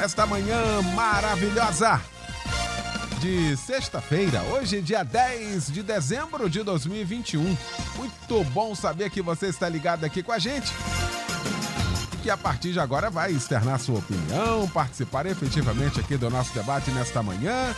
esta manhã maravilhosa de sexta-feira, hoje dia 10 de dezembro de 2021. Muito bom saber que você está ligado aqui com a gente. E que a partir de agora vai externar sua opinião, participar efetivamente aqui do nosso debate nesta manhã.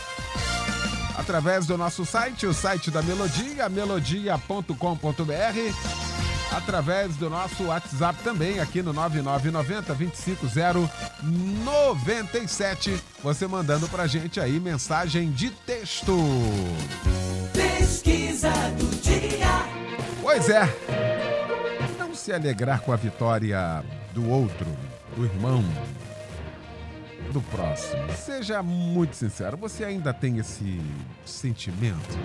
Através do nosso site, o site da Melodia, melodia.com.br através do nosso WhatsApp também, aqui no 9990 25097. Você mandando pra gente aí mensagem de texto. Pesquisa do dia. Pois é. Não se alegrar com a vitória do outro, do irmão, do próximo. Seja muito sincero, você ainda tem esse sentimento?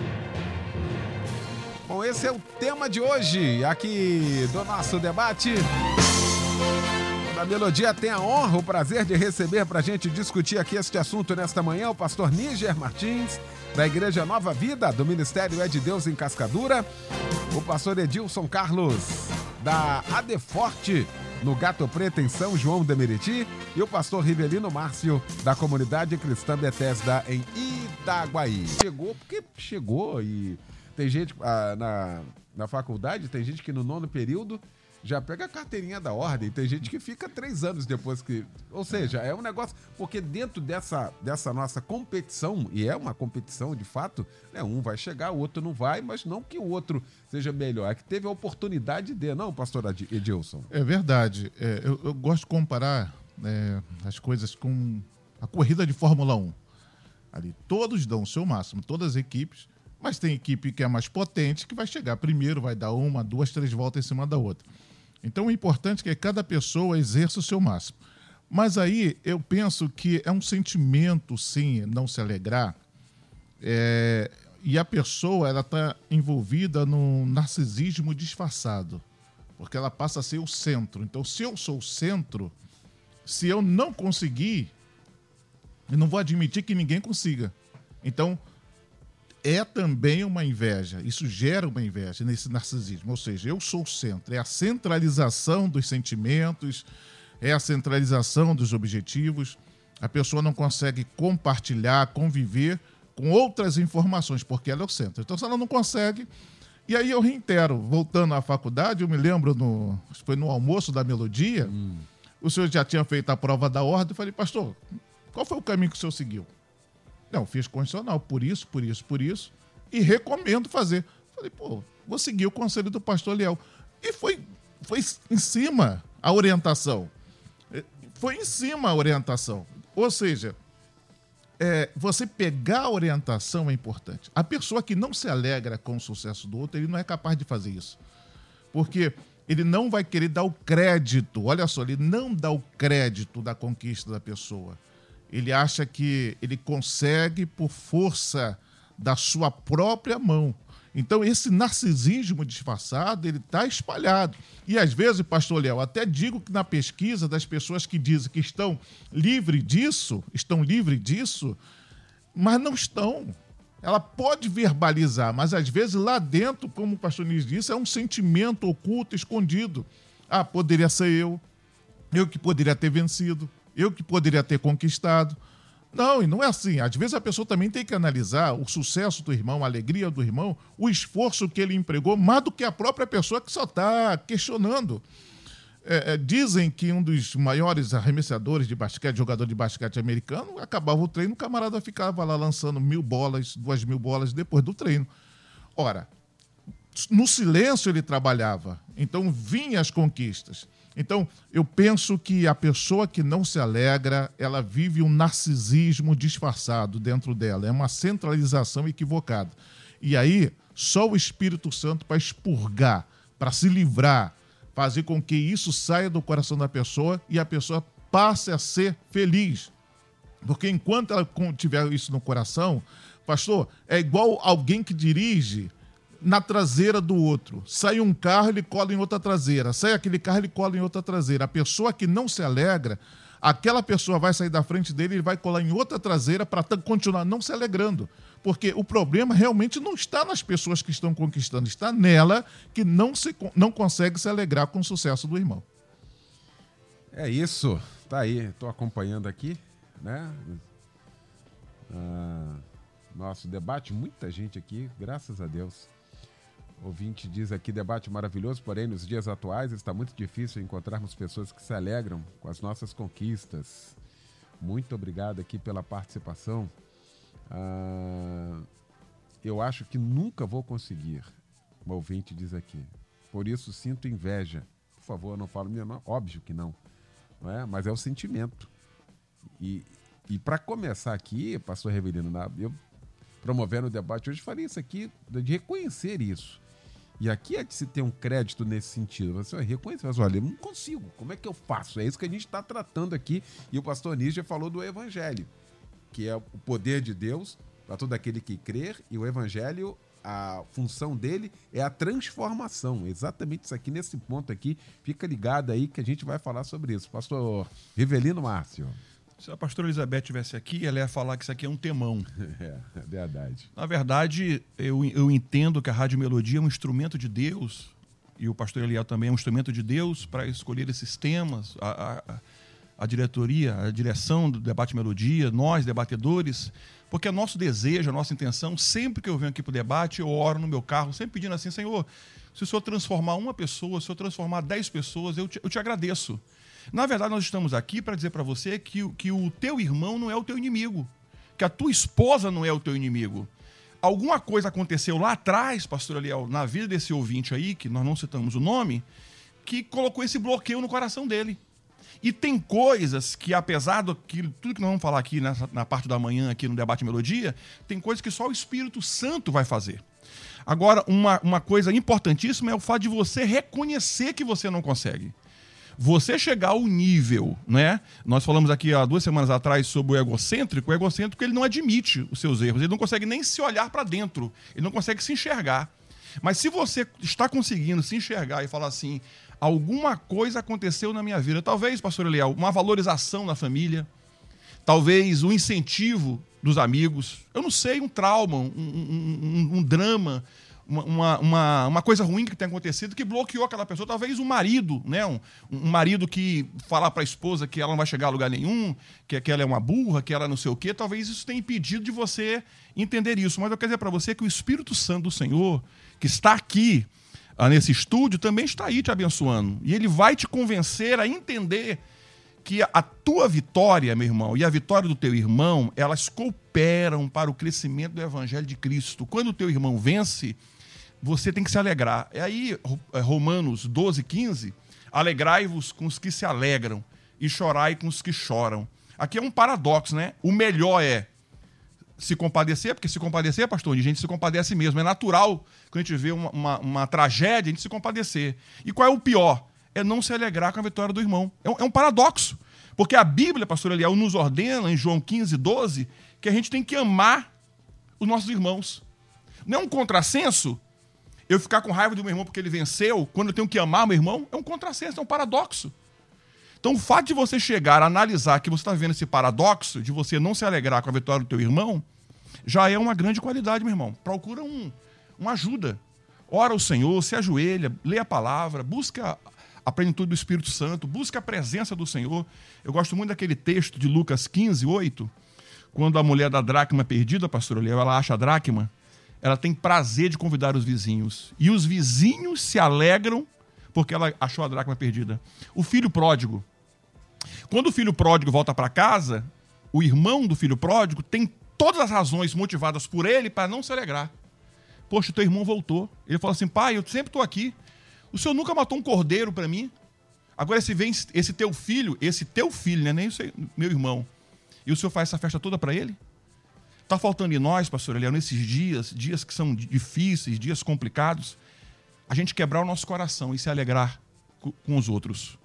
Bom, esse é o tema de hoje aqui do nosso debate. A Melodia tem a honra, o prazer de receber para a gente discutir aqui este assunto nesta manhã o pastor Níger Martins, da Igreja Nova Vida, do Ministério É de Deus em Cascadura, o pastor Edilson Carlos, da Adeforte, no Gato Preto, em São João de Meriti, e o pastor Rivelino Márcio, da Comunidade Cristã Bethesda, em Itaguaí. Chegou porque chegou e tem gente ah, na, na faculdade, tem gente que no nono período já pega a carteirinha da ordem. Tem gente que fica três anos depois que. Ou seja, é um negócio. Porque dentro dessa, dessa nossa competição, e é uma competição de fato, né, um vai chegar, o outro não vai, mas não que o outro seja melhor. É que teve a oportunidade de. Não, pastor Edilson? É verdade. É, eu, eu, gosto de comparar é, as coisas com a corrida de Fórmula 1. Ali todos dão o seu máximo, todas as equipes mas tem equipe que é mais potente, que vai chegar primeiro, vai dar uma, duas, três voltas em cima da outra. Então o importante é que cada pessoa exerça o seu máximo. Mas aí eu penso que é um sentimento, sim, não se alegrar. É, e a pessoa ela está envolvida num narcisismo disfarçado, porque ela passa a ser o centro. Então, se eu sou o centro, se eu não conseguir, eu não vou admitir que ninguém consiga. Então, é também uma inveja. Isso gera uma inveja nesse narcisismo. Ou seja, eu sou o centro. É a centralização dos sentimentos, é a centralização dos objetivos. A pessoa não consegue compartilhar, conviver com outras informações, porque ela é o centro. Então, se ela não consegue. E aí eu reitero, voltando à faculdade, eu me lembro, no, foi no almoço da melodia, hum. o senhor já tinha feito a prova da ordem. Eu falei, pastor, qual foi o caminho que o senhor seguiu? Não, fiz condicional, por isso, por isso, por isso. E recomendo fazer. Falei, pô, vou seguir o conselho do pastor Leal. E foi, foi em cima a orientação. É, foi em cima a orientação. Ou seja, é, você pegar a orientação é importante. A pessoa que não se alegra com o sucesso do outro, ele não é capaz de fazer isso. Porque ele não vai querer dar o crédito, olha só, ele não dá o crédito da conquista da pessoa. Ele acha que ele consegue por força da sua própria mão. Então, esse narcisismo disfarçado, ele está espalhado. E às vezes, pastor Léo, até digo que na pesquisa das pessoas que dizem que estão livres disso, estão livres disso, mas não estão. Ela pode verbalizar, mas às vezes lá dentro, como o pastor Nis disse, é um sentimento oculto, escondido. Ah, poderia ser eu. Eu que poderia ter vencido eu que poderia ter conquistado. Não, e não é assim. Às vezes a pessoa também tem que analisar o sucesso do irmão, a alegria do irmão, o esforço que ele empregou, mais do que a própria pessoa que só está questionando. É, é, dizem que um dos maiores arremessadores de basquete, jogador de basquete americano, acabava o treino, o camarada ficava lá lançando mil bolas, duas mil bolas depois do treino. Ora, no silêncio ele trabalhava, então vinham as conquistas. Então, eu penso que a pessoa que não se alegra, ela vive um narcisismo disfarçado dentro dela, é uma centralização equivocada. E aí, só o Espírito Santo para expurgar, para se livrar, fazer com que isso saia do coração da pessoa e a pessoa passe a ser feliz. Porque enquanto ela tiver isso no coração, pastor, é igual alguém que dirige na traseira do outro. Sai um carro, ele cola em outra traseira. Sai aquele carro, ele cola em outra traseira. A pessoa que não se alegra, aquela pessoa vai sair da frente dele e vai colar em outra traseira para continuar não se alegrando. Porque o problema realmente não está nas pessoas que estão conquistando, está nela que não, se, não consegue se alegrar com o sucesso do irmão. É isso. Tá aí, tô acompanhando aqui, né? Ah, nosso debate, muita gente aqui, graças a Deus. Ouvinte diz aqui, debate maravilhoso, porém nos dias atuais está muito difícil encontrarmos pessoas que se alegram com as nossas conquistas. Muito obrigado aqui pela participação. Ah, eu acho que nunca vou conseguir, o ouvinte diz aqui. Por isso sinto inveja. Por favor, não falo minha não. Óbvio que não. não é? Mas é o sentimento. E, e para começar aqui, pastor Revelino, na- eu promovendo o debate hoje, falei isso aqui, de reconhecer isso. E aqui é de se ter um crédito nesse sentido. Você vai reconhecer, mas olha, eu não consigo. Como é que eu faço? É isso que a gente está tratando aqui. E o pastor Níger falou do evangelho, que é o poder de Deus para todo aquele que crer. E o evangelho, a função dele é a transformação. Exatamente isso aqui, nesse ponto aqui. Fica ligado aí que a gente vai falar sobre isso. Pastor Rivelino Márcio. Se a pastora Elizabeth estivesse aqui, ela ia falar que isso aqui é um temão. É, é verdade. Na verdade, eu, eu entendo que a Rádio Melodia é um instrumento de Deus, e o pastor Eliel também é um instrumento de Deus para escolher esses temas, a, a, a diretoria, a direção do Debate Melodia, nós, debatedores, porque é nosso desejo, a nossa intenção, sempre que eu venho aqui para o debate, eu oro no meu carro, sempre pedindo assim, Senhor, se o Senhor transformar uma pessoa, se o Senhor transformar dez pessoas, eu te, eu te agradeço. Na verdade, nós estamos aqui para dizer para você que, que o teu irmão não é o teu inimigo, que a tua esposa não é o teu inimigo. Alguma coisa aconteceu lá atrás, pastor Eliel, na vida desse ouvinte aí, que nós não citamos o nome, que colocou esse bloqueio no coração dele. E tem coisas que, apesar do que tudo que nós vamos falar aqui nessa, na parte da manhã, aqui no Debate Melodia, tem coisas que só o Espírito Santo vai fazer. Agora, uma, uma coisa importantíssima é o fato de você reconhecer que você não consegue. Você chegar ao nível, né? Nós falamos aqui há duas semanas atrás sobre o egocêntrico. O egocêntrico ele não admite os seus erros, ele não consegue nem se olhar para dentro, ele não consegue se enxergar. Mas se você está conseguindo se enxergar e falar assim, alguma coisa aconteceu na minha vida, talvez, pastor Eliel, uma valorização na família, talvez um incentivo dos amigos, eu não sei, um trauma, um, um- um- um drama, uma, uma, uma, coisa ruim que tem acontecido que bloqueou aquela pessoa. Talvez um marido, né? Um, um marido que falar para a esposa que ela não vai chegar a lugar nenhum, que, que ela é uma burra, que ela não sei o quê. Talvez isso tenha impedido de você entender isso. Mas eu quero dizer para você que o Espírito Santo do Senhor, que está aqui ah, nesse estúdio, também está aí te abençoando. E ele vai te convencer a entender que a tua vitória, meu irmão, e a vitória do teu irmão, elas cooperam para o crescimento do evangelho de Cristo. Quando o teu irmão vence, você tem que se alegrar. É aí, é, Romanos 12, 15, alegrai-vos com os que se alegram e chorai com os que choram. Aqui é um paradoxo, né? O melhor é se compadecer, porque se compadecer, pastor, a gente se compadece mesmo. É natural, quando a gente vê uma, uma, uma tragédia, a gente se compadecer. E qual é o pior? É não se alegrar com a vitória do irmão. É um, é um paradoxo. Porque a Bíblia, pastor Eliel, nos ordena, em João 15, 12, que a gente tem que amar os nossos irmãos. Não é um contrassenso eu ficar com raiva do meu irmão porque ele venceu, quando eu tenho que amar meu irmão, é um contrassenso, é um paradoxo. Então, o fato de você chegar a analisar que você está vivendo esse paradoxo, de você não se alegrar com a vitória do teu irmão, já é uma grande qualidade, meu irmão. Procura um, uma ajuda. Ora ao Senhor, se ajoelha, lê a palavra, busca a plenitude do Espírito Santo, busca a presença do Senhor. Eu gosto muito daquele texto de Lucas 15, 8, quando a mulher da dracma perdida, pastor Léo, ela acha a dracma, ela tem prazer de convidar os vizinhos. E os vizinhos se alegram porque ela achou a dracma perdida. O filho pródigo. Quando o filho pródigo volta para casa, o irmão do filho pródigo tem todas as razões motivadas por ele para não se alegrar. Poxa, teu irmão voltou. Ele fala assim: pai, eu sempre estou aqui. O senhor nunca matou um cordeiro para mim. Agora, se vem esse teu filho, esse teu filho, né? nem o seu- meu irmão, e o senhor faz essa festa toda para ele? Está faltando em nós, pastor Eliel, nesses dias, dias que são difíceis, dias complicados, a gente quebrar o nosso coração e se alegrar co- com os outros.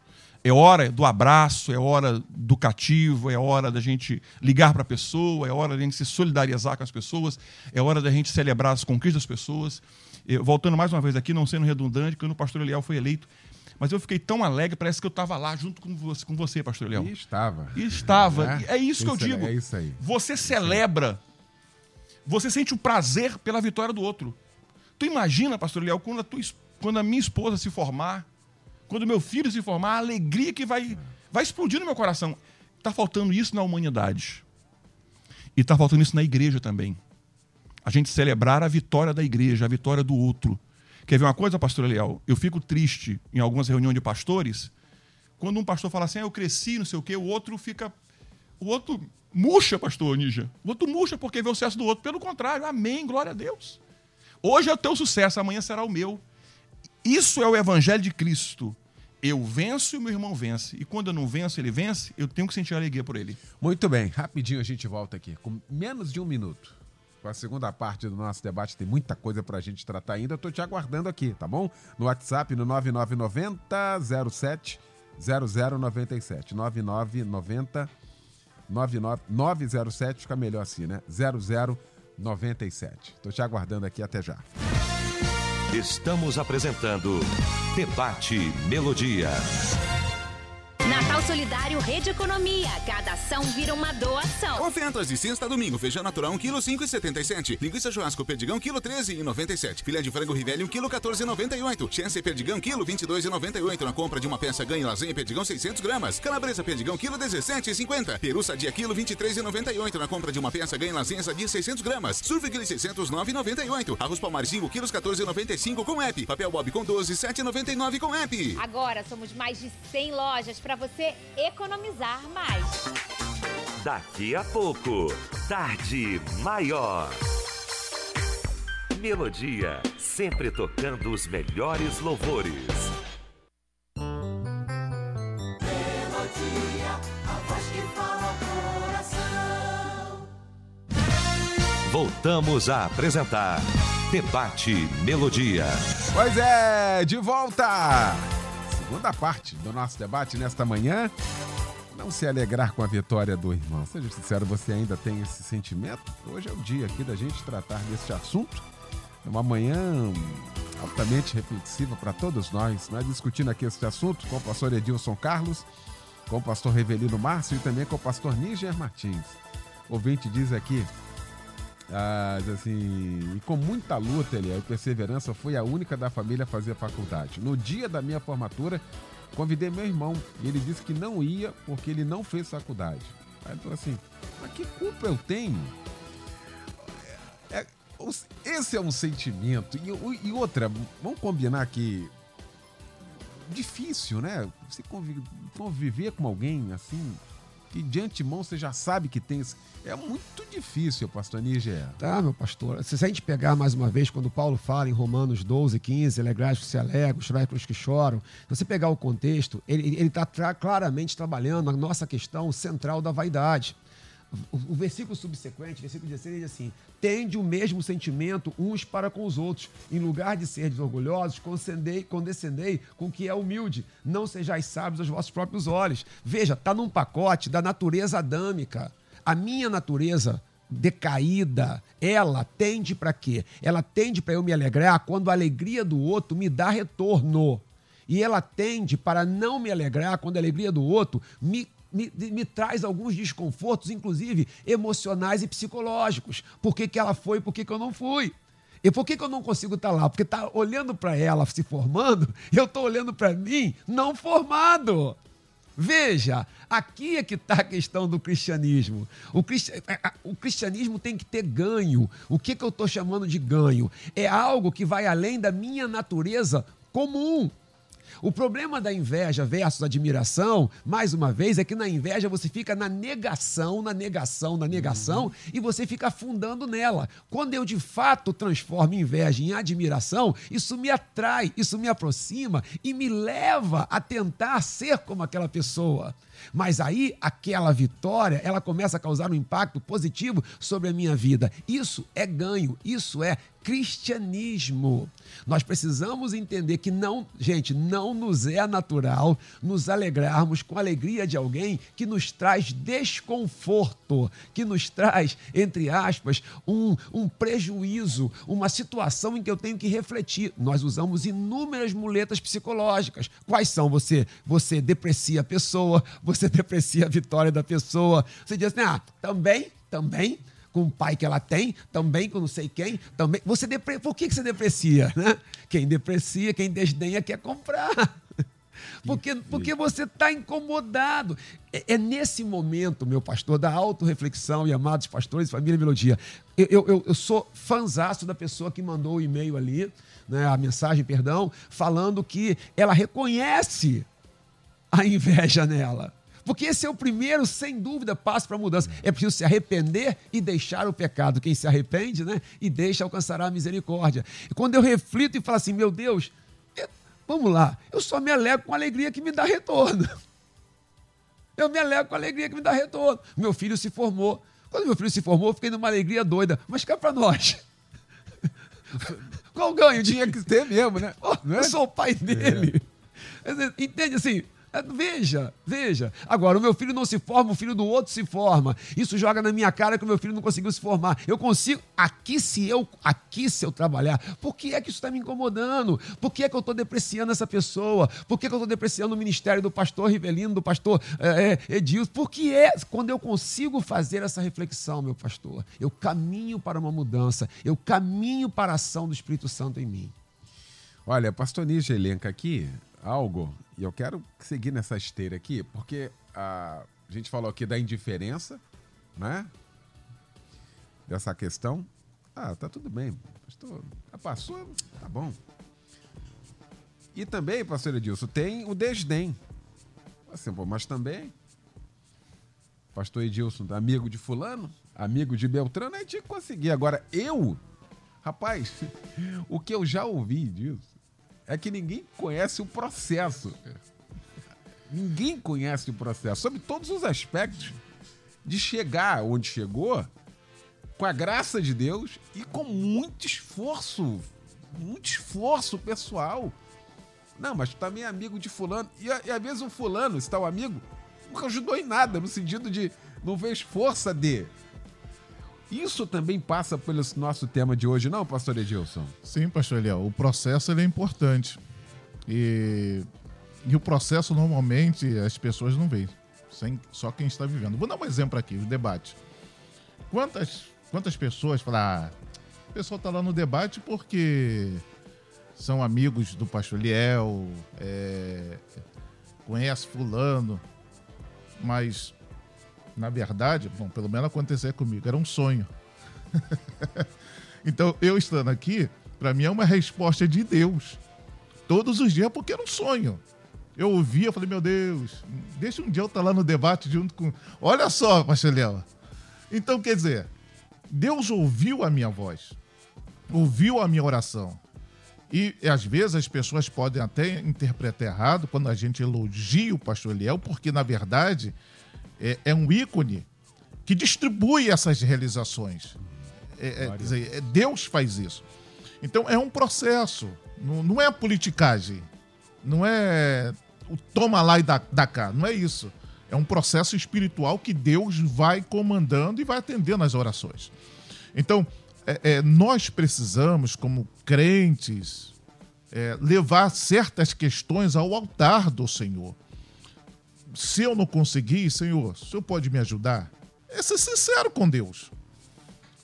É hora do abraço, é hora do cativo, é hora da gente ligar para a pessoa, é hora da gente se solidarizar com as pessoas, é hora da gente celebrar as conquistas das pessoas. Eu, voltando mais uma vez aqui, não sendo redundante, quando o pastor Eliel foi eleito, mas eu fiquei tão alegre, parece que eu estava lá junto com você, com você pastor Eliel. E estava. E estava. Né? É isso que eu Isso é- digo. é isso aí. Você celebra, você sente o prazer pela vitória do outro. Tu imagina, pastor Eliel, quando quando a minha esposa se formar, quando meu filho se formar, a alegria que vai, vai explodir no meu coração. Está faltando isso na humanidade. E está faltando isso na igreja também. A gente celebrar a vitória da igreja, a vitória do outro. Quer ver uma coisa, pastor Eliel? Eu fico triste em algumas reuniões de pastores, quando um pastor fala assim, ah, eu cresci, não sei o quê, o outro fica. O outro murcha, pastor Nígia. O outro murcha porque vê o sucesso do outro. Pelo contrário, amém, glória a Deus. Hoje é o teu sucesso, amanhã será o meu. Isso é o evangelho de Cristo. Eu venço e meu irmão vence. E quando eu não venço, ele vence, eu tenho que sentir alegria por ele. Muito bem, rapidinho a gente volta aqui, com menos de um minuto. Com a segunda parte do nosso debate, tem muita coisa pra gente tratar ainda. Tô te aguardando aqui, tá bom? No WhatsApp, no 9990 07 0097. 9990 99 907, fica melhor assim, né? 0097. Tô te aguardando aqui até já. Estamos apresentando Debate Melodia. Natal Solidário Rede Economia. Cada ação vira uma doação. Ofertas de sexta a domingo. Feijão natural 1 kg 5,77. Linguiça churrasco perdigão quilo 13,97. Filé de frango rivelli 1 kg 14,98. Chance perdigão quilo 22,98. Na compra de uma peça ganhe lasanha perdigão 600 gramas. Calabresa perdigão quilo 17,50. Peru sadia quilo 23,98. Na compra de uma peça ganhe lasanha sadia 600 gramas. Surf grill 609,98. Arroz palmar 5 quilos 14,95 com app. Papel bob com 12 7,99 com app. Agora somos mais de 100 lojas para você economizar mais. Daqui a pouco, Tarde Maior. Melodia, sempre tocando os melhores louvores. Melodia, a voz que fala coração. Voltamos a apresentar Debate Melodia. Pois é, de volta! Segunda parte do nosso debate nesta manhã. Não se alegrar com a vitória do irmão. Seja sincero, você ainda tem esse sentimento? Hoje é o dia aqui da gente tratar deste assunto. É uma manhã altamente reflexiva para todos nós. Nós discutindo aqui este assunto com o pastor Edilson Carlos, com o pastor Revelino Márcio e também com o pastor Níger Martins. O ouvinte diz aqui, diz assim, e com muita luta ele, e perseverança, fui a única da família a fazer faculdade. No dia da minha formatura, convidei meu irmão e ele disse que não ia porque ele não fez faculdade. Aí ele falou assim, mas que culpa eu tenho? É, os- esse é um sentimento. E, e outra, vamos combinar que difícil, né? Você convi- conviver com alguém assim, que de antemão você já sabe que tem. É muito difícil, pastor Níger. Tá, meu pastor. Se a gente pegar mais uma vez, quando Paulo fala em Romanos 12, 15, alegrais que se alegram, chorai com os que choram, se você pegar o contexto, ele está claramente trabalhando a nossa questão central da vaidade. O, versículo subsequente, versículo 16, diz assim: Tende o mesmo sentimento uns para com os outros. Em lugar de seres orgulhosos, condescendei, condescendei com o que é humilde. Não sejais sábios aos vossos próprios olhos. Veja, está num pacote da natureza adâmica. A minha natureza decaída, ela tende para quê? Ela tende para eu me alegrar quando a alegria do outro me dá retorno. E ela tende para não me alegrar quando a alegria do outro me, me, me traz alguns desconfortos, inclusive emocionais e psicológicos. Por que, que ela foi, por que, que eu não fui? E por que, que eu não consigo estar lá? Porque tá olhando para ela se formando, eu estou olhando para mim não formado. Veja, aqui é que está a questão do cristianismo. O cristianismo tem que ter ganho. O que, que eu estou chamando de ganho? É algo que vai além da minha natureza comum. O problema da inveja versus admiração, mais uma vez, é que na inveja você fica na negação, na negação, na negação, e você fica afundando nela. Quando eu de fato transformo inveja em admiração, isso me atrai, isso me aproxima e me leva a tentar ser como aquela pessoa. Mas aí, aquela vitória, ela começa a causar um impacto positivo sobre a minha vida. Isso é ganho, isso é cristianismo. Nós precisamos entender que não, gente, não nos é natural nos alegrarmos com a alegria de alguém que nos traz desconforto, que nos traz, entre aspas, um, um prejuízo, uma situação em que eu tenho que refletir. Nós usamos inúmeras muletas psicológicas. Quais são? Você, você deprecia a pessoa, você deprecia a vitória da pessoa. Você diz assim, ah, também, também com o pai que ela tem, também com não sei quem, também. Você depre... Por que você deprecia? Né? Quem deprecia, quem desdenha quer comprar. Porque, porque você está incomodado. É, é, nesse momento, meu pastor, da autorreflexão e amados pastores, família Melodia. Eu, eu, eu sou fanzaço da pessoa que mandou o e-mail ali, né, a mensagem, perdão, falando que ela reconhece a inveja nela. Porque esse é o primeiro, sem dúvida, passo para a mudança. É preciso se arrepender e deixar o pecado. Quem se arrepende, né? E deixa alcançará a misericórdia. E quando eu reflito e falo assim, meu Deus, eu, vamos lá, eu só me alegro com a alegria que me dá retorno. Eu me alegro com a alegria que me dá retorno. Meu filho se formou. Quando meu filho se formou, eu fiquei numa alegria doida. Mas cá para nós. Qual o ganho? Tinha que ter mesmo, né? Oh, eu sou o pai dele. É. Entende assim? É, veja, veja. Agora, o meu filho não se forma, o filho do outro se forma. Isso joga na minha cara que o meu filho não conseguiu se formar. Eu consigo. Aqui, se eu aqui se eu trabalhar, por que é que isso está me incomodando? Por que é que eu estou depreciando essa pessoa? Por que, é que eu estou depreciando o ministério do pastor Rivelino, do pastor é, é, Edilson? Por que é? Quando eu consigo fazer essa reflexão, meu pastor, eu caminho para uma mudança, eu caminho para a ação do Espírito Santo em mim. Olha, pastor Níger elenca aqui algo, e eu quero seguir nessa esteira aqui, porque a, gente falou aqui da indiferença, né? Dessa questão. Ah, tá tudo bem. Pastor, já passou, tá bom. E também, pastor Edilson, tem o desdém. Assim, pô, mas também, pastor Edilson, amigo de fulano, amigo de Beltrano, aí tinha que conseguir. Agora, eu, rapaz, o que eu já ouvi disso, é que ninguém conhece o processo. Ninguém conhece o processo, sobre todos os aspectos, de chegar onde chegou, com a graça de Deus e com muito esforço, muito esforço pessoal. Não, mas tu também é amigo de fulano. E, e às vezes o fulano, se tá o amigo, nunca ajudou em nada, no sentido de não fez força de. Isso também passa pelo nosso tema de hoje, não, pastor Edilson? Sim, pastor Eliel. O processo é importante. E, e o processo, normalmente, as pessoas não veem. Sem, só quem está vivendo. Vou dar um exemplo aqui, o debate. Quantas, quantas pessoas falam, ah, o pessoal está lá no debate porque são amigos do pastor Eliel, é, conhece fulano, mas na verdade, bom, pelo menos acontecer comigo, era um sonho. então, eu estando aqui, para mim é uma resposta de Deus. Todos os dias, porque era um sonho. Eu ouvia, falei, meu Deus, deixa um dia eu estar tá lá no debate junto com. Olha só, Léo. Então, quer dizer, Deus ouviu a minha voz, ouviu a minha oração. E às vezes as pessoas podem até interpretar errado quando a gente elogia o pastor Eliel, porque na verdade é, é um ícone que distribui essas realizações. É, é, dizer, é, Deus faz isso. Então é um processo, não, não é a politicagem, não é o toma lá e dá, dá cá, não é isso. É um processo espiritual que Deus vai comandando e vai atendendo as orações. Então, é, é, nós precisamos, como crentes, é, levar certas questões ao altar do Senhor se eu não conseguir, Senhor, o Senhor pode me ajudar? É ser sincero com Deus.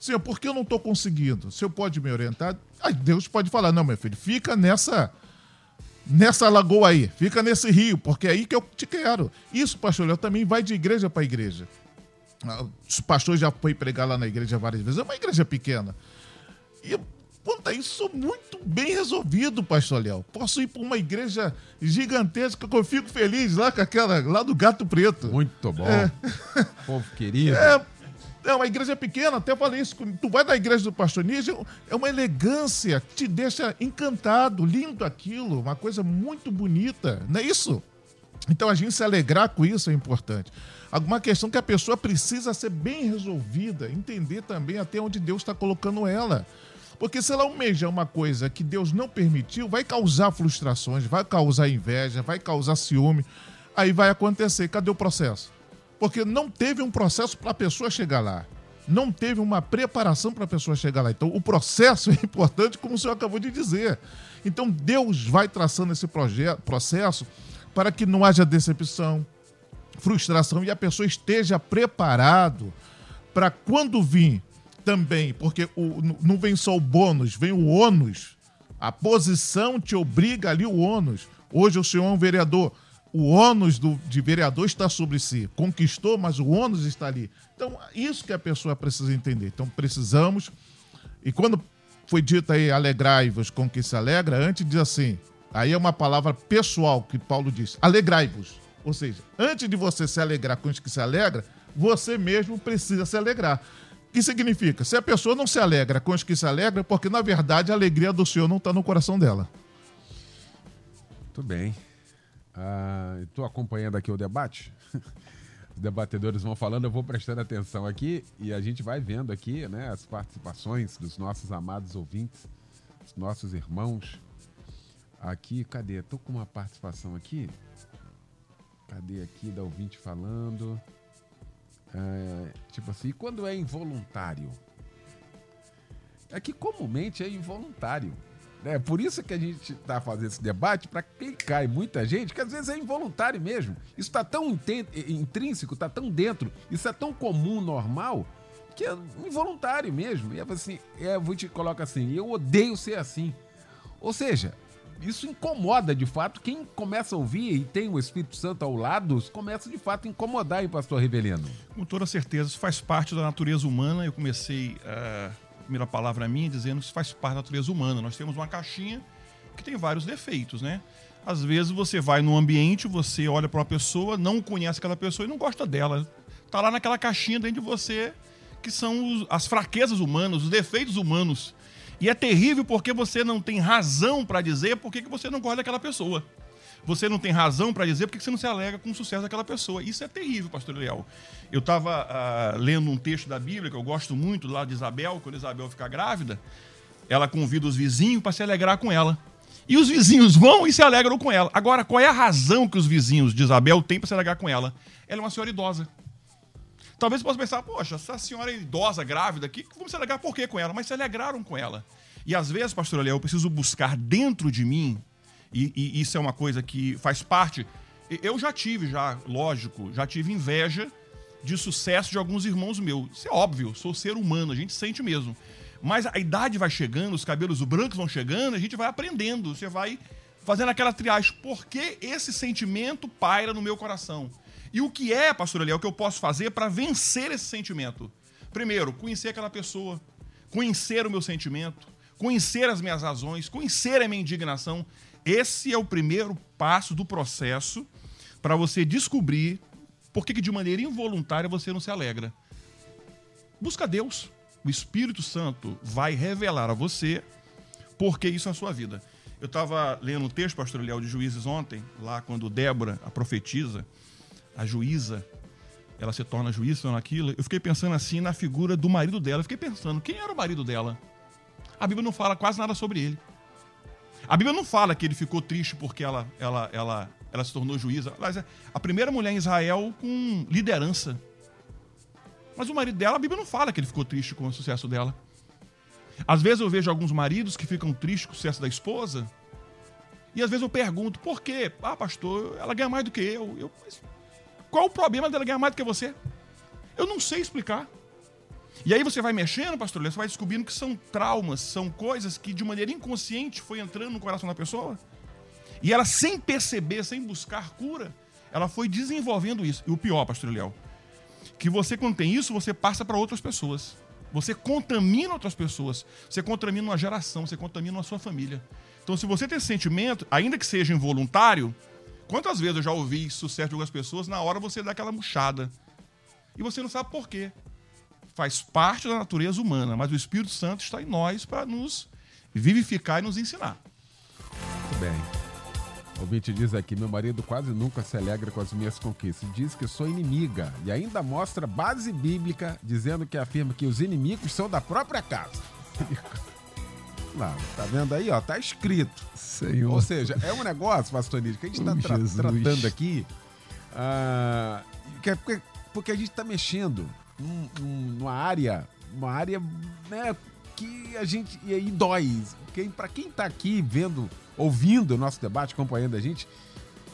Senhor, por que eu não estou conseguindo? O Senhor pode me orientar? Aí Deus pode falar, não, meu filho, fica nessa nessa lagoa aí, fica nesse rio, porque é aí que eu te quero. Isso, pastor, eu também vai de igreja para igreja. Ah, o pastor já foi pregar lá na igreja várias vezes, é uma igreja pequena. E Quanto a isso, muito bem resolvido, pastor Léo. Posso ir para uma igreja gigantesca que eu fico feliz lá com aquela lá do Gato Preto. Muito bom. É. Povo querido. É, é uma igreja pequena, até falei isso. Tu vai na igreja do pastor Níger, é uma elegância, te deixa encantado, lindo aquilo, uma coisa muito bonita, não é isso? Então a gente se alegrar com isso é importante. Alguma questão que a pessoa precisa ser bem resolvida, entender também até onde Deus está colocando ela. Porque se ela almeja uma coisa que Deus não permitiu, vai causar frustrações, vai causar inveja, vai causar ciúme. Aí vai acontecer. Cadê o processo? Porque não teve um processo para a pessoa chegar lá. Não teve uma preparação para a pessoa chegar lá. Então, o processo é importante, como o senhor acabou de dizer. Então, Deus vai traçando esse projeto, processo para que não haja decepção, frustração e a pessoa esteja preparado para quando vir também, porque o, não vem só o bônus, vem o ônus. A posição te obriga ali o ônus. Hoje o senhor é um vereador. O ônus do, de vereador está sobre si. Conquistou, mas o ônus está ali. Então, isso que a pessoa precisa entender. Então, precisamos. E quando foi dito aí, alegrai-vos com que se alegra, antes diz assim. Aí é uma palavra pessoal que Paulo diz: alegrai-vos. Ou seja, antes de você se alegrar com os que se alegra, você mesmo precisa se alegrar. Que significa? Se a pessoa não se alegra com os que se alegram, porque na verdade a alegria do Senhor não está no coração dela. Muito bem. Estou acompanhando aqui o debate. Os debatedores vão falando, eu vou prestando atenção aqui e a gente vai vendo aqui né, as participações dos nossos amados ouvintes, dos nossos irmãos. Aqui, cadê? Estou com uma participação aqui. Cadê aqui da ouvinte falando? É, tipo assim, quando é involuntário? É que comumente é involuntário. É por isso que a gente está fazendo esse debate, para clicar em muita gente, que às vezes é involuntário mesmo. Isso está tão intrínseco, está tão dentro, isso é tão comum, normal, que é involuntário mesmo. E é assim, é, eu te coloca assim, eu odeio ser assim. Ou seja, isso incomoda de fato. Quem começa a ouvir e tem o Espírito Santo ao lado, começa de fato a incomodar, hein, pastor Rivelino? Com toda certeza, isso faz parte da natureza humana. Eu comecei uh, a primeira palavra minha dizendo que isso faz parte da natureza humana. Nós temos uma caixinha que tem vários defeitos, né? Às vezes você vai num ambiente, você olha para uma pessoa, não conhece aquela pessoa e não gosta dela. Tá lá naquela caixinha dentro de você que são os, as fraquezas humanas, os defeitos humanos. E é terrível porque você não tem razão para dizer por que você não gosta daquela pessoa. Você não tem razão para dizer por que você não se alega com o sucesso daquela pessoa. Isso é terrível, pastor Leal. Eu estava uh, ah, lendo um texto da Bíblia que eu gosto muito, lá de Isabel, quando Isabel fica grávida, ela convida os vizinhos para se alegrar com ela. E os vizinhos vão e se alegram com ela. Agora, qual é a razão que os vizinhos de Isabel têm para se alegrar com ela? Ela é uma senhora idosa. Talvez você possa pensar, poxa, essa senhora idosa, grávida aqui, vamos se alegrar por quê com ela? Mas se alegraram com ela. E às vezes, pastor Léo, eu preciso buscar dentro de mim, e, e, isso é uma coisa que faz parte. Eu já tive, já, lógico, já tive inveja de sucesso de alguns irmãos meus. Isso é óbvio, sou ser humano, a gente sente mesmo. Mas a idade vai chegando, os cabelos brancos vão chegando, a gente vai aprendendo, você vai fazendo aquela triagem. Por que esse sentimento paira no meu coração? E o que é, pastor Eliel, que eu posso fazer para vencer esse sentimento? Primeiro, conhecer aquela pessoa, conhecer o meu sentimento, conhecer as minhas razões, conhecer a minha indignação. Esse é o primeiro passo do processo para você descobrir por que, de maneira involuntária você não se alegra. Busca Deus. O Espírito Santo vai revelar a você por que isso é a sua vida. Eu estava lendo um texto, pastor Eliel, de Juízes ontem, lá quando Débora, a profetisa, a juíza, ela se torna juíza naquilo. Eu fiquei pensando assim na figura do marido dela. Eu fiquei pensando, quem era o marido dela? A Bíblia não fala quase nada sobre ele. A Bíblia não fala que ele ficou triste porque ela, ela, ela, ela se tornou juíza. É a primeira mulher em Israel com liderança. Mas o marido dela, a Bíblia não fala que ele ficou triste com o sucesso dela. Às vezes eu vejo alguns maridos que ficam tristes com o sucesso da esposa. E às vezes eu pergunto, por quê? Ah, pastor, ela ganha mais do que eu. eu qual o problema dela ganhar mais do que você? Eu não sei explicar. E aí você vai mexendo, pastor, você vai descobrindo que são traumas, são coisas que de maneira inconsciente foi entrando no coração da pessoa. E ela, sem perceber, sem buscar cura, ela foi desenvolvendo isso. E o pior, pastor Léo, que você, quando tem isso, você passa para outras pessoas. Você contamina outras pessoas. Você contamina uma geração, você contamina a sua família. Então, se você tem esse sentimento, ainda que seja involuntário, Quantas vezes eu já ouvi sucesso de algumas pessoas, na hora você dá aquela murchada. E você não sabe por quê. Faz parte da natureza humana, mas o Espírito Santo está em nós para nos vivificar e nos ensinar. Muito bem. O ouvinte diz aqui: meu marido quase nunca se alegra com as minhas conquistas. Diz que sou inimiga e ainda mostra base bíblica dizendo que afirma que os inimigos são da própria casa. Lá, tá vendo aí, ó? Tá escrito. Senhor. Ou seja, é um negócio, pastor Nídio, que a gente tá Oh, tra- tratando aqui. é porque, porque a gente tá mexendo num- num- numa área, uma área né, que a gente. E aí dói. Quem, pra quem tá aqui vendo, ouvindo o nosso debate, acompanhando a gente,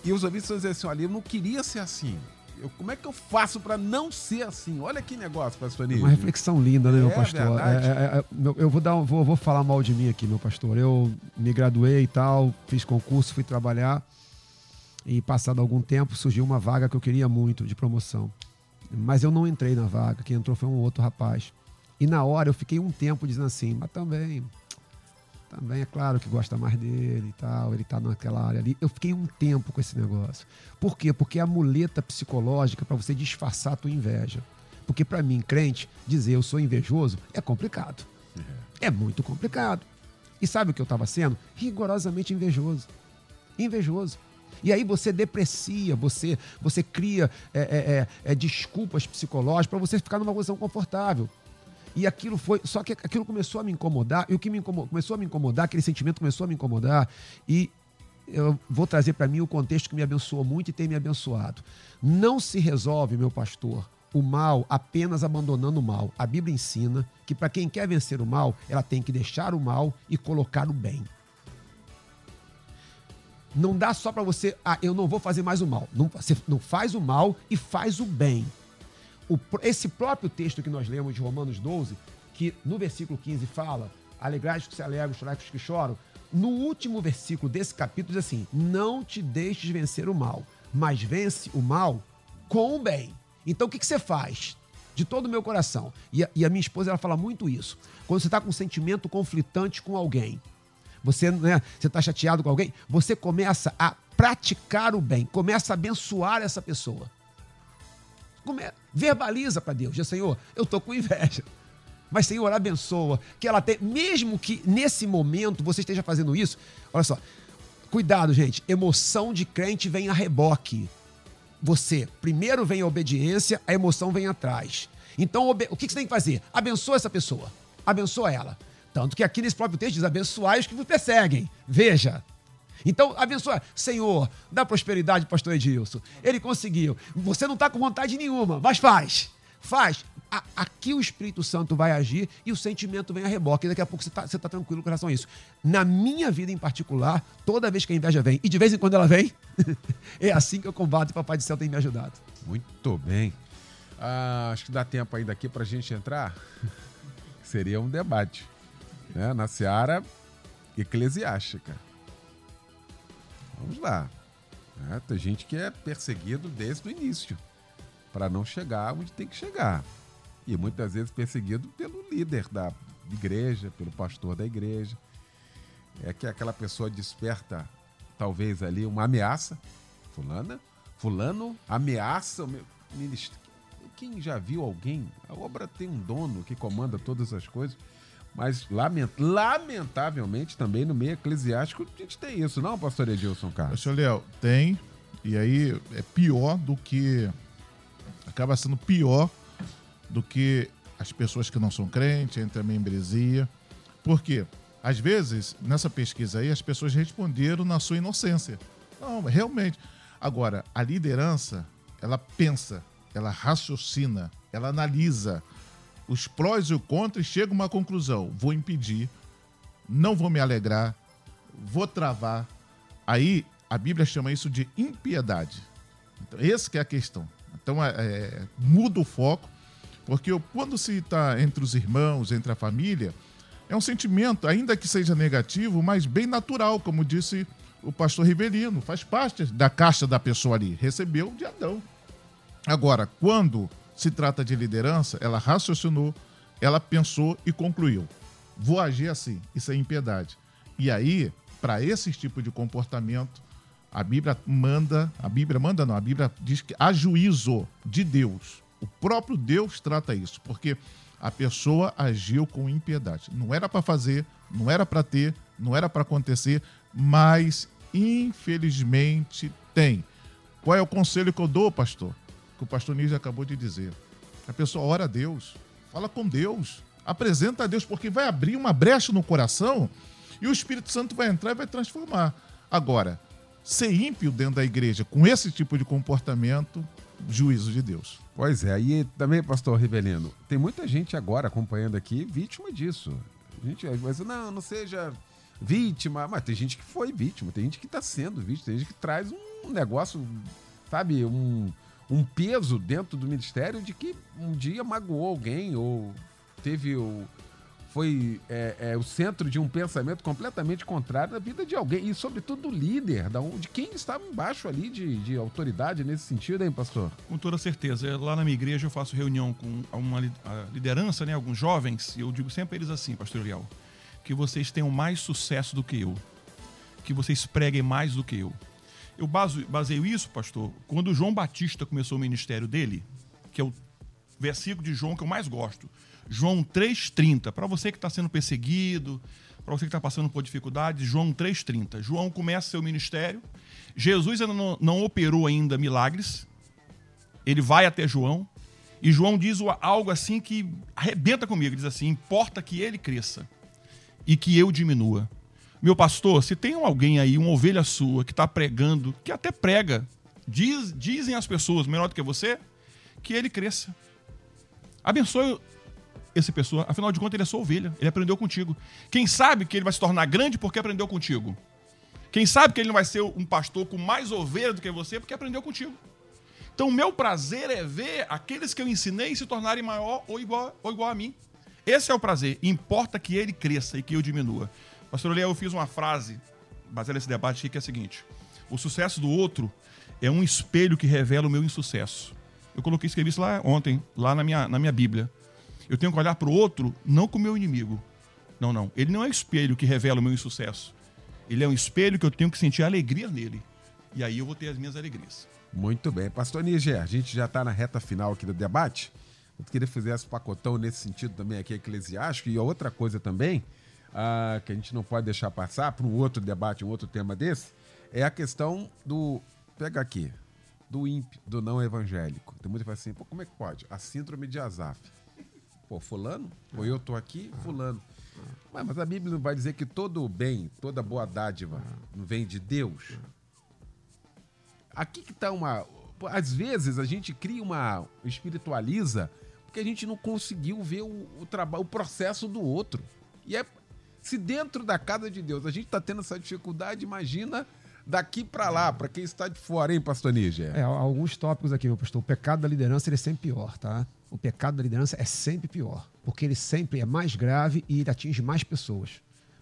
e os ouvintes vão dizer assim: olha, eu não queria ser assim. Eu- como é que eu faço pra não ser assim? Olha que negócio, pastor Nídio. Uma reflexão linda, né, meu É pastor? É, é, é, meu- eu vou, dar, um- vou, vou falar mal de mim aqui, meu pastor. Eu me graduei e tal, fiz concurso, fui trabalhar. E passado algum tempo surgiu uma vaga que eu queria muito de promoção. Mas eu não entrei na vaga, quem entrou foi um outro rapaz. E na hora eu fiquei um tempo dizendo assim, mas também, também é claro que gosta mais dele e tal, ele tá naquela área ali. Eu fiquei um tempo com esse negócio. Por quê? Porque é a muleta psicológica para você disfarçar a tua inveja. Porque para mim, crente, dizer eu sou invejoso é complicado. É muito complicado. E sabe o que eu estava sendo? Rigorosamente invejoso. Invejoso. E aí você deprecia, você, você cria é, é, é, é, desculpas psicológicas para você ficar numa posição confortável. E aquilo foi. Só que aquilo começou a me incomodar, e o que me incomodou, começou a me incomodar, aquele sentimento começou a me incomodar, e eu vou trazer para mim o contexto que me abençoou muito e tem me abençoado. Não se resolve, meu pastor, o mal apenas abandonando o mal. A Bíblia ensina que para quem quer vencer o mal, ela tem que deixar o mal e colocar o bem. Não dá só para você, ah, eu não vou fazer mais o mal. Não, você não faz o mal e faz o bem. O esse próprio texto que nós lemos de Romanos 12, que no versículo 15 fala: Alegrais que se alegram, chorai que choram. No último versículo desse capítulo diz assim: Não te deixes vencer o mal, mas vence o mal com o bem. Então o que, que você faz? De todo o meu coração. E a, e a minha esposa ela fala muito isso. Quando você está com um sentimento conflitante com alguém, você né, você está chateado com alguém, você começa a praticar o bem, começa a abençoar essa pessoa. Verbaliza para Deus, diz, Senhor, eu tô com inveja. Mas, Senhor, abençoa. Que ela tem, mesmo que nesse momento você esteja fazendo isso, olha só, cuidado, gente. Emoção de crente vem a reboque. Você, primeiro vem a obediência, a emoção vem atrás. Então, o que você tem que fazer? Abençoa essa pessoa. Abençoa ela. Tanto que aqui nesse próprio texto diz: abençoai os que vos perseguem. Veja. Então, abençoa. Senhor, dá prosperidade, pastor Edilson. Ele conseguiu. Você não está com vontade nenhuma, mas faz. Faz. A- aqui o Espírito Santo vai agir e o sentimento vem a reboque. Daqui a pouco você está tá tranquilo com relação a isso. Na minha vida em particular, toda vez que a inveja vem, e de vez em quando ela vem, é assim que eu combato e Papai do Céu tem me ajudado. Muito bem. Ah, acho que dá tempo ainda aqui pra gente entrar. Seria um debate. Né? Na seara eclesiástica. Vamos lá. né? Tem gente que é perseguido desde o início. para não chegar onde tem que chegar. E muitas vezes perseguido pelo líder da igreja, pelo pastor da igreja. É que aquela pessoa desperta, talvez ali, uma ameaça. Fulana, fulano ameaça o meu ministério. Quem já viu alguém? A obra tem um dono que comanda todas as coisas. Mas lament- lamentavelmente também no meio eclesiástico a gente tem isso, não, pastor Edilson Carlos? Pastor Léo, tem. E aí é pior do que. Acaba sendo pior do que as pessoas que não são crentes, entre a membresia. Por quê? Às vezes, nessa pesquisa aí, as pessoas responderam na sua inocência. Não, realmente. Agora, a liderança, ela pensa, ela raciocina, ela analisa os prós e o contra e chega a uma conclusão. Vou impedir, não vou me alegrar, vou travar. Aí a Bíblia chama isso de impiedade. Então, essa é a questão. Então é, é, muda o foco, porque o- quando se está entre os irmãos, entre a família, é um sentimento, ainda que seja negativo, mas bem natural, como disse o pastor Rivelino, faz parte da caixa da pessoa ali, recebeu de Adão. Agora, quando se trata de liderança, ela raciocinou, ela pensou e concluiu. Vou agir assim. Isso é impiedade. E aí, para esse tipo de comportamento, a Bíblia manda, a Bíblia manda não, a Bíblia diz que há juízo de Deus. O próprio Deus trata isso, porque a pessoa agiu com impiedade. Não era para fazer, não era para ter, não era para acontecer, mas infelizmente tem. Qual é o conselho que eu dou, pastor? Que o pastor Níger acabou de dizer. A pessoa ora a Deus, fala com Deus, Apresenta a Deus, porque vai abrir uma brecha no coração e o Espírito Santo vai entrar e vai transformar. Agora, ser ímpio dentro da igreja com esse tipo de comportamento, juízo de Deus. Pois é, e também, pastor Rivelino, tem muita gente agora acompanhando aqui vítima disso. Gente, mas não, não seja vítima, mas tem gente que foi vítima, tem gente que está sendo vítima, tem gente que traz um negócio, sabe, um, um peso dentro do ministério de que um dia magoou alguém ou teve o. Foi é, é, o centro de um pensamento completamente contrário na vida de alguém, e sobretudo do líder, da, de quem estava embaixo ali de, de autoridade nesse sentido, hein, pastor? Com toda certeza. Lá na minha igreja eu faço reunião com uma liderança, né, alguns jovens, e eu digo sempre a eles assim, pastor Eliel, que vocês tenham mais sucesso do que eu. Que vocês preguem mais do que eu. Eu baseio isso, pastor, quando João Batista começou o ministério dele, que é o versículo de João que eu mais gosto. João 3,30. Para você que está sendo perseguido, para você que está passando por dificuldades, João 3,30. João começa seu ministério. Jesus ainda não, não operou ainda milagres. Ele vai até João. E João diz algo assim que arrebenta comigo. Diz assim: importa que ele cresça e que eu diminua. Meu pastor, se tem alguém aí, uma ovelha sua, que está pregando, que até prega, diz- dizem as pessoas melhor do que você, que ele cresça. Abençoe essa pessoa. Afinal de contas, ele é sua ovelha. Ele aprendeu contigo. Quem sabe que ele vai se tornar grande porque aprendeu contigo? Quem sabe que ele não vai ser um pastor com mais ovelha do que você porque aprendeu contigo? Então, o meu prazer é ver aqueles que eu ensinei se tornarem maior ou igual, ou igual a mim. Esse é o prazer. Importa que ele cresça e que eu diminua. Pastor Léo, eu fiz uma frase baseada nesse debate aqui que é a seguinte: O sucesso do outro é um espelho que revela o meu insucesso. Eu coloquei, escrevi isso lá ontem, lá na minha, na minha Bíblia. Eu tenho que olhar para o outro não como meu inimigo. Não, não. Ele não é um espelho que revela o meu insucesso. Ele é um espelho que eu tenho que sentir alegria nele. E aí eu vou ter as minhas alegrias. Muito bem. Pastor Níger, a gente já está na reta final aqui do debate. Eu queria fazer esse pacotão nesse sentido também aqui eclesiástico. E outra coisa também, ah, que a gente não pode deixar passar para um outro debate, um outro tema desse, é a questão do. Pega aqui. Do ímpio, do não evangélico. Tem muita que fala assim, pô, como é que pode? A síndrome de Azaf. Pô, fulano? Ou eu tô aqui, fulano. Mas, mas a Bíblia não vai dizer que todo o bem, toda boa dádiva vem de Deus? Aqui que tá uma. Às vezes a gente cria uma. espiritualiza porque a gente não conseguiu ver o, o trabalho, o processo do outro. E é. Se dentro da casa de Deus a gente tá tendo essa dificuldade, imagina daqui para lá, para quem está de fora, hein, pastor Níger? É, alguns tópicos aqui, meu pastor. O pecado da liderança ele é sempre pior, tá? O pecado da liderança é sempre pior, porque ele sempre é mais grave e ele atinge mais pessoas.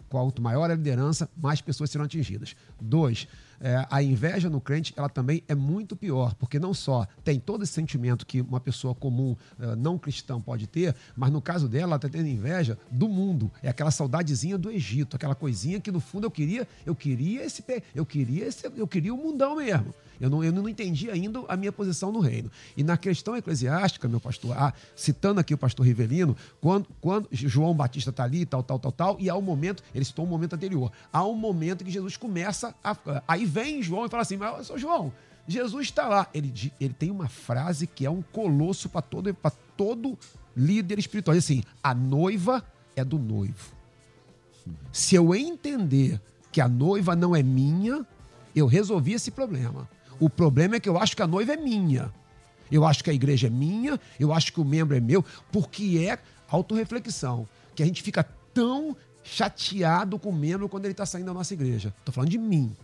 Quanto maior a liderança, mais pessoas serão atingidas. Dois, é, a inveja no crente, ela também é muito pior, porque não só tem todo esse sentimento que uma pessoa comum, eh, não cristã, pode ter, mas no caso dela, ela está tendo inveja do mundo. É aquela saudadezinha do Egito, aquela coisinha que no fundo eu queria, eu queria esse, eu queria esse, eu queria o mundão mesmo. Eu não, eu não entendi ainda a minha posição no reino. E na questão eclesiástica, meu pastor, ah, citando aqui o pastor Rivelino, quando, quando João Batista está ali, tal, tal, tal, tal, e há um momento, ele citou um momento anterior, há um momento que Jesus começa a. Aí vem João e fala assim: Mas, ô, João, Jesus está lá. Ele, ele tem uma frase que é um colosso para todo, todo líder espiritual. Assim, a noiva é do noivo. Se eu entender que a noiva não é minha, eu resolvi esse problema. O problema é que eu acho que a noiva é minha. Eu acho que a igreja é minha, eu acho que o membro é meu, porque é autorreflexão. Que a gente fica tão chateado com o membro quando ele está saindo da nossa igreja. Estou falando de mim.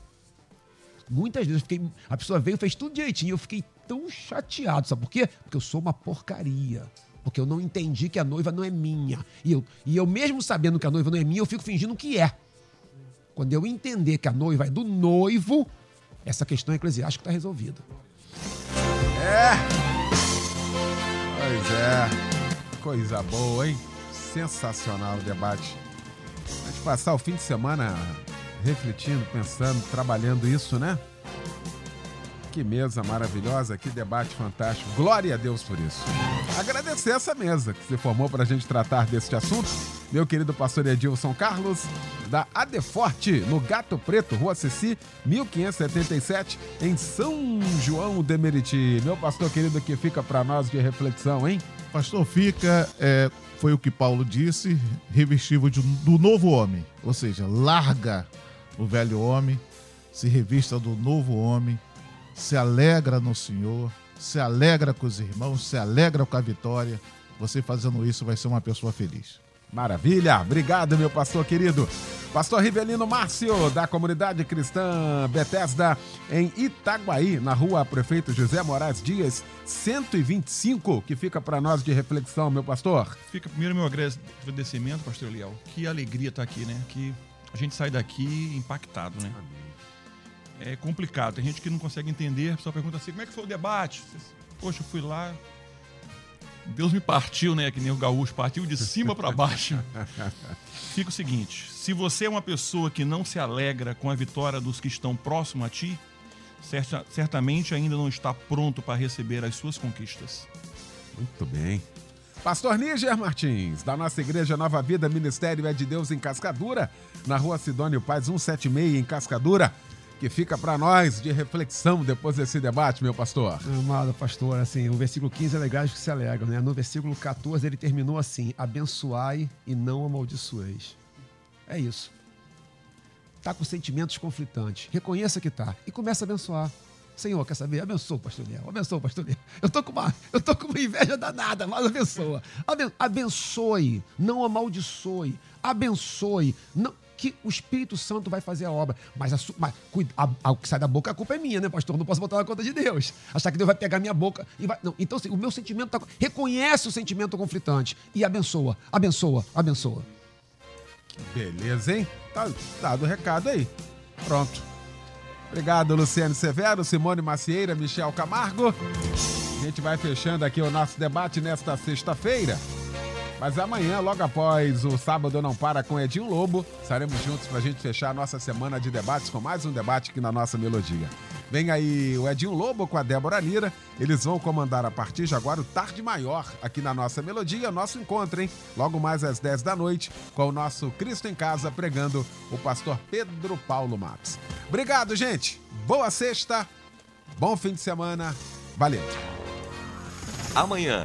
Muitas vezes fiquei, a pessoa veio fez tudo direitinho. Eu fiquei tão chateado. Sabe por quê? Porque eu sou uma porcaria. Porque eu não entendi que a noiva não é minha. E eu, e eu mesmo sabendo que a noiva não é minha, eu fico fingindo que é. Quando eu entender que a noiva é do noivo, essa questão eclesiástica está resolvida. Pois é. Coisa boa, hein? Sensacional o debate. A gente passar o fim de semana refletindo, pensando, trabalhando isso, né? Que mesa maravilhosa, que debate fantástico. Glória a Deus por isso. Agradecer essa mesa que se formou para a gente tratar deste assunto. Meu querido pastor Edilson Carlos, da Adeforte, no Gato Preto, Rua Ceci, 1577, em São João de Meriti. Meu pastor querido que fica para nós de reflexão, hein? Pastor, fica, é, foi o que Paulo disse, revestivo de- do novo homem. Ou seja, larga o velho homem, se revista do novo homem, se alegra no Senhor, se alegra com os irmãos, se alegra com a vitória. Você fazendo isso vai ser uma pessoa feliz. Maravilha, obrigado, meu pastor querido. Pastor Rivelino Márcio, da comunidade cristã Bethesda, em Itaguaí, na rua Prefeito José Moraes Dias, 125, que fica para nós de reflexão, meu pastor. Fica primeiro meu agradecimento, pastor Eliel. Que alegria estar aqui, né? Que a gente sai daqui impactado, né? É complicado. Tem gente que não consegue entender. A pessoa pergunta assim: como é que foi o debate? Poxa, eu fui lá. Deus me partiu, né? Que nem o gaúcho, partiu de cima para baixo. Fica o seguinte: se você é uma pessoa que não se alegra com a vitória dos que estão próximo a ti, certa- certamente ainda não está pronto para receber as suas conquistas. Muito bem. Pastor Níger Martins, da nossa igreja Nova Vida Ministério é de Deus em Cascadura, na rua Sidônio Paz 176 em Cascadura, que fica para nós de reflexão depois desse debate, meu pastor. Amado pastor, assim, o versículo 15 é legal que se alegram, né? No versículo 14 ele terminou assim: abençoai e não amaldiçoeis. É isso. Tá com sentimentos conflitantes. Reconheça que tá e começa a abençoar. Senhor, quer saber? Abençoa o pastor Léo. Abençoa o pastor Léo. Eu tô com uma, eu tô com uma inveja danada, mas abençoa. Aben- abençoe, não amaldiçoe. Abençoe, não que o Espírito Santo vai fazer a obra. Mas, a, mas a- a- o que sai da boca, a culpa é minha, né, pastor? Não posso botar na conta de Deus. Achar que Deus vai pegar minha boca e vai. Não. Então, assim, o meu sentimento tá. Reconhece o sentimento conflitante e abençoa, abençoa, abençoa. Beleza, hein? Tá dado o recado aí. Pronto. Obrigado, Luciano Severo, Simone Macieira, Michel Camargo. A gente vai fechando aqui o nosso debate nesta sexta-feira. Mas amanhã, logo após o Sábado Não Para com Edinho Lobo, estaremos juntos para a gente fechar a nossa semana de debates com mais um debate aqui na nossa melodia. Vem aí o Edinho Lobo com a Débora Lira. Eles vão comandar a partir de agora o Tarde Maior aqui na nossa melodia, nosso encontro, hein? Logo mais às 10 da noite, com o nosso Cristo em Casa pregando o pastor Pedro Paulo Matos. Obrigado, gente. Boa sexta. Bom fim de semana. Valeu. Amanhã